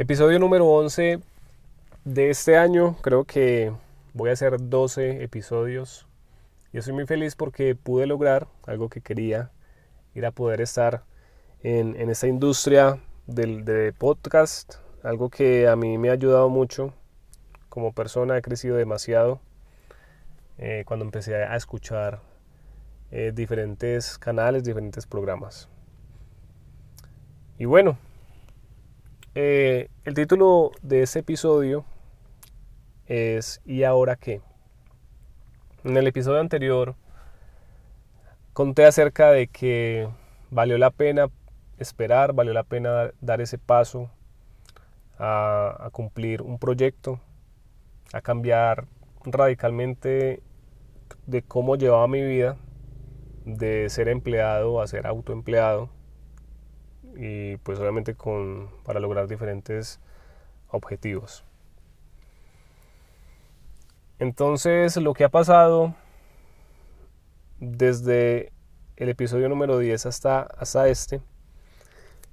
Episodio número 11 de este año. Creo que voy a hacer 12 episodios. Y estoy muy feliz porque pude lograr algo que quería, ir a poder estar en, esta industria del, de podcast, algo que a mí me ha ayudado mucho. Como persona he crecido demasiado eh, cuando empecé a escuchar eh, diferentes canales, diferentes programas. Y bueno, eh, el título de este episodio es ¿Y ahora qué? En el episodio anterior conté acerca de que valió la pena esperar, valió la pena dar ese paso a, a cumplir un proyecto, a cambiar radicalmente de cómo llevaba mi vida, de ser empleado a ser autoempleado y pues obviamente con, para lograr diferentes objetivos. Entonces lo que ha pasado desde el episodio número 10 hasta, hasta este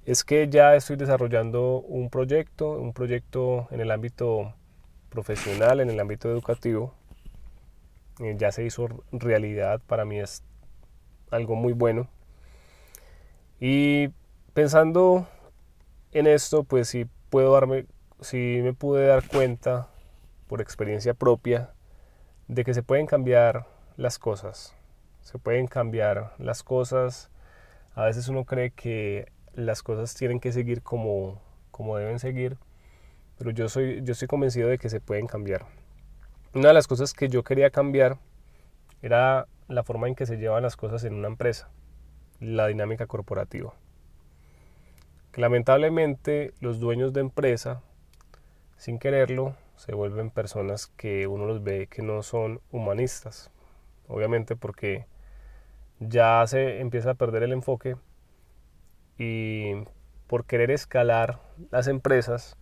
es que ya estoy desarrollando un proyecto, un proyecto en el ámbito profesional, en el ámbito educativo. Eh, ya se hizo realidad, para mí es algo muy bueno. Y pensando en esto, pues sí puedo darme, si me pude dar cuenta por experiencia propia de que se pueden cambiar las cosas. Se pueden cambiar las cosas. A veces uno cree que las cosas tienen que seguir como, como deben seguir, pero yo, soy, yo estoy convencido de que se pueden cambiar. Una de las cosas que yo quería cambiar era la forma en que se llevan las cosas en una empresa, la dinámica corporativa lamentablemente los dueños de empresa, sin quererlo, se vuelven personas que uno los ve que no son humanistas. Obviamente porque ya se empieza a perder el enfoque y por querer escalar las empresas,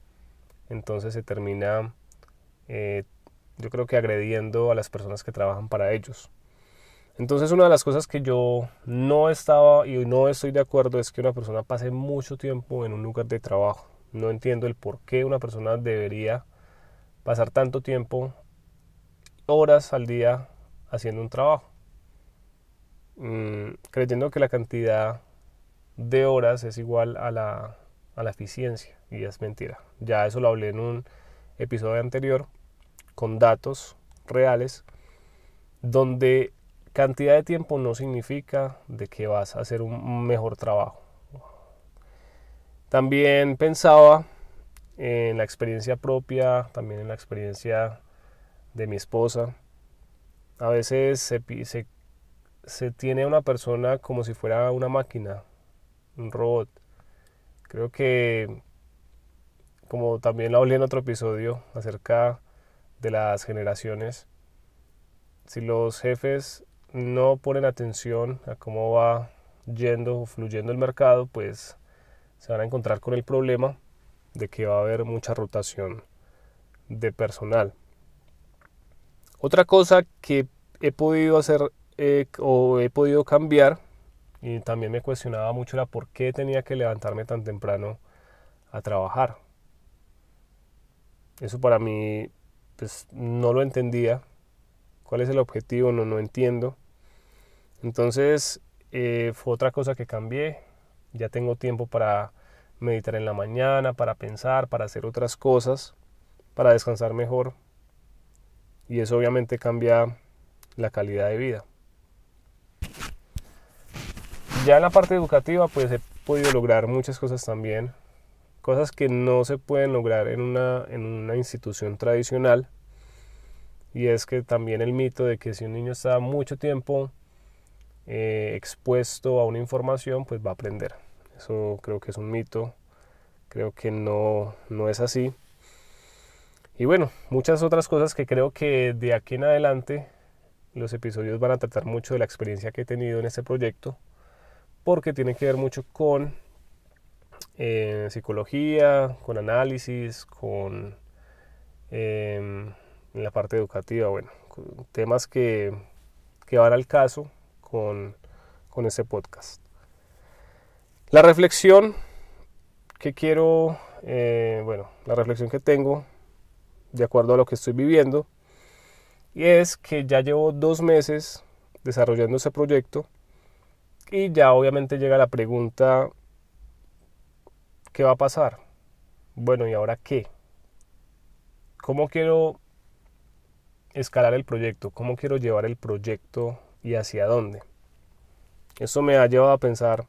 entonces se termina, eh, yo creo que agrediendo a las personas que trabajan para ellos. Entonces una de las cosas que yo no estaba y no estoy de acuerdo es que una persona pase mucho tiempo en un lugar de trabajo. No entiendo el por qué una persona debería pasar tanto tiempo, horas al día, haciendo un trabajo. Mm, creyendo que la cantidad de horas es igual a la, a la eficiencia. Y es mentira. Ya eso lo hablé en un episodio anterior con datos reales donde cantidad de tiempo no significa de que vas a hacer un mejor trabajo. También pensaba en la experiencia propia, también en la experiencia de mi esposa. A veces se, se, se tiene a una persona como si fuera una máquina, un robot. Creo que, como también lo hablé en otro episodio acerca de las generaciones, si los jefes no ponen atención a cómo va yendo o fluyendo el mercado, pues se van a encontrar con el problema de que va a haber mucha rotación de personal. Otra cosa que he podido hacer eh, o he podido cambiar y también me cuestionaba mucho era por qué tenía que levantarme tan temprano a trabajar. Eso para mí pues no lo entendía. ¿Cuál es el objetivo? No, no entiendo. Entonces eh, fue otra cosa que cambié. Ya tengo tiempo para meditar en la mañana, para pensar, para hacer otras cosas, para descansar mejor. Y eso obviamente cambia la calidad de vida. Ya en la parte educativa pues he podido lograr muchas cosas también. Cosas que no se pueden lograr en una, en una institución tradicional. Y es que también el mito de que si un niño está mucho tiempo eh, expuesto a una información, pues va a aprender. Eso creo que es un mito, creo que no, no es así. Y bueno, muchas otras cosas que creo que de aquí en adelante los episodios van a tratar mucho de la experiencia que he tenido en este proyecto, porque tiene que ver mucho con eh, psicología, con análisis, con em, la parte educativa, bueno, temas que, que van al caso con, con este podcast. La reflexión que quiero eh, bueno, la reflexión que tengo de acuerdo a lo que estoy viviendo y es que ya llevo dos meses desarrollando ese proyecto y ya obviamente llega la pregunta, ¿qué va a pasar? Bueno, ¿y ahora qué? ¿Cómo quiero escalar el proyecto? ¿Cómo quiero llevar el proyecto y hacia dónde? Eso me ha llevado a pensar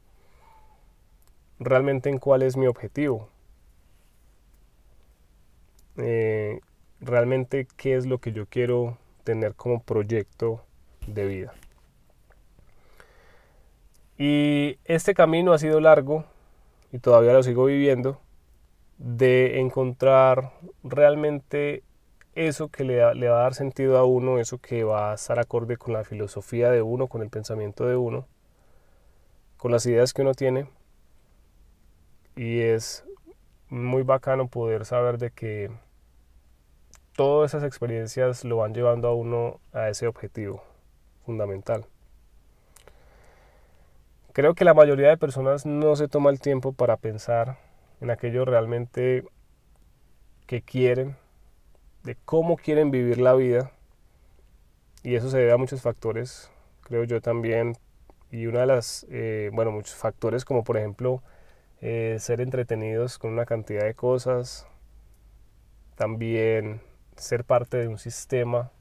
realmente en cuál es mi objetivo. Eh, realmente qué es lo que yo quiero tener como proyecto de vida. Y este camino ha sido largo y todavía lo sigo viviendo de encontrar realmente eso que le, va a dar sentido a uno, eso que va a estar acorde con la filosofía de uno, con el pensamiento de uno, con las ideas que uno tiene. Y es muy bacano poder saber de que todas esas experiencias lo van llevando a uno a ese objetivo fundamental. Creo que la mayoría de personas no se toma el tiempo para pensar en aquello realmente que quieren, de cómo quieren vivir la vida. Y eso se debe a muchos factores, creo yo también. Y una de las, eh, bueno, muchos factores como por ejemplo eh, ser entretenidos con una cantidad de cosas. También ser parte de un sistema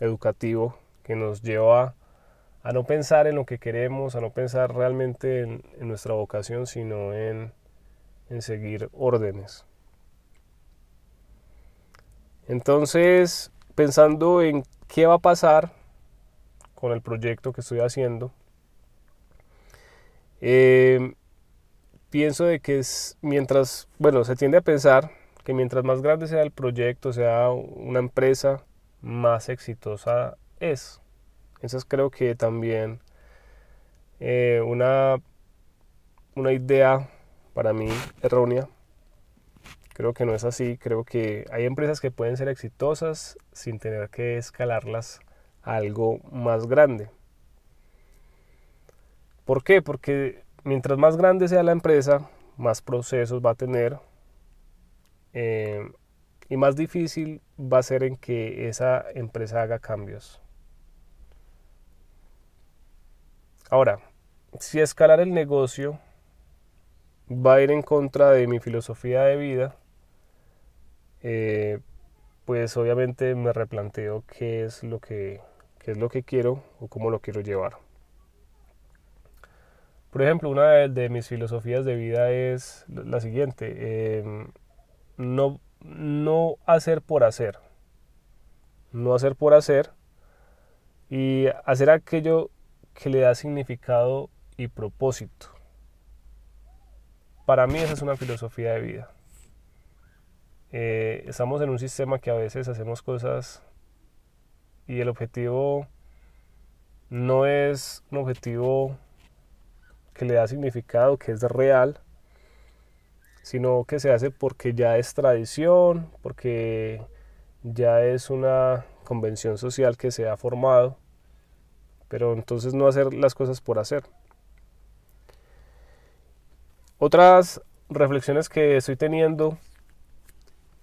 educativo que nos lleva a no pensar en lo que queremos, a no pensar realmente en, nuestra vocación, sino en, en seguir órdenes. Entonces, pensando en qué va a pasar con el proyecto que estoy haciendo, eh, pienso de que es mientras, bueno, se tiende a pensar que mientras más grande sea el proyecto, sea una empresa, más exitosa es. Esa es creo que también eh, una, una idea para mí errónea. Creo que no es así. Creo que hay empresas que pueden ser exitosas sin tener que escalarlas a algo más grande. ¿Por qué? Porque mientras más grande sea la empresa, más procesos va a tener eh, y más difícil va a ser en que esa empresa haga cambios. Ahora, si escalar el negocio va a ir en contra de mi filosofía de vida, eh, pues obviamente me replanteo qué es lo que qué es lo que quiero o cómo lo quiero llevar. Por ejemplo, una de, mis filosofías de vida es la siguiente, em, no, no hacer por hacer, no hacer por hacer y hacer aquello que le da significado y propósito. Para mí esa es una filosofía de vida. Eh, estamos en un sistema que a veces hacemos cosas y el objetivo no es un objetivo que le da significado, que es real, sino que se hace porque ya es tradición, porque ya es una convención social que se ha formado pero entonces no hacer las cosas por hacer. Otras reflexiones que estoy teniendo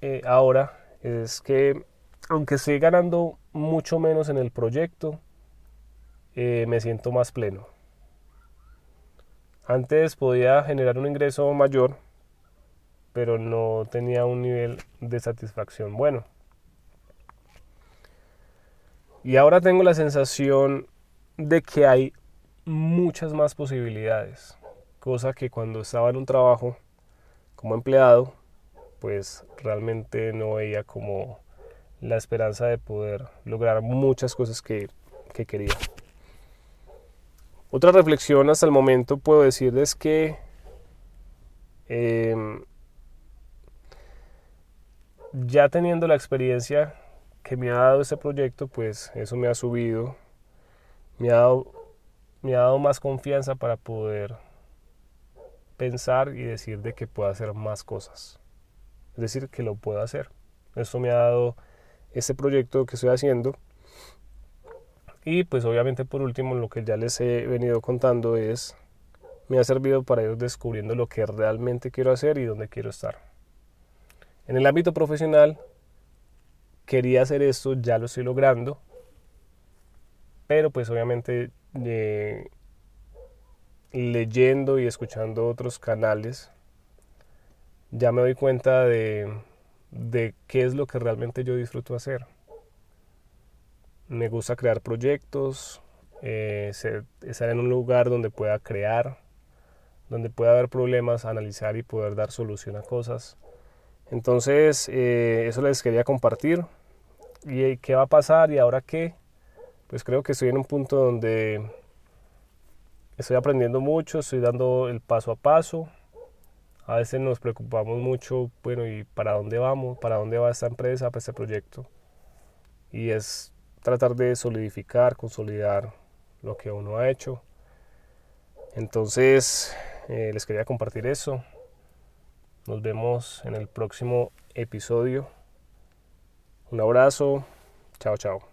eh, ahora es que aunque estoy ganando mucho menos en el proyecto, eh, me siento más pleno. Antes podía generar un ingreso mayor, pero no tenía un nivel de satisfacción bueno. Y ahora tengo la sensación de que hay muchas más posibilidades, cosa que cuando estaba en un trabajo como empleado, pues realmente no veía como la esperanza de poder lograr muchas cosas que, quería. Otra reflexión hasta el momento puedo decirles que em, ya teniendo la experiencia que me ha dado este proyecto, pues eso me ha subido me ha dado, me ha dado más confianza para poder pensar y decir de que puedo hacer más cosas. Es decir, que lo puedo hacer. Esto me ha dado este proyecto que estoy haciendo. Y pues obviamente por último lo que ya les he venido contando es me ha servido para ir descubriendo lo que realmente quiero hacer y dónde quiero estar. En el ámbito profesional, quería hacer esto, ya lo estoy logrando, pero pues obviamente eh, leyendo y escuchando otros canales, ya me doy cuenta de, de qué es lo que realmente yo disfruto hacer. Me gusta crear proyectos, eh, estar en un lugar donde pueda crear, donde pueda haber problemas, analizar y poder dar solución a cosas. Entonces, eh, eso les quería compartir. ¿Y qué va a pasar y ahora qué? Pues creo que estoy en un punto donde estoy aprendiendo mucho, estoy dando el paso a paso. A veces nos preocupamos mucho, bueno, ¿y para dónde vamos? ¿Para dónde va esta empresa, para este proyecto? Y es tratar de solidificar, consolidar lo que uno ha hecho. Entonces, eh, les quería compartir eso. Nos vemos en el próximo episodio. Un abrazo. Chao, chao.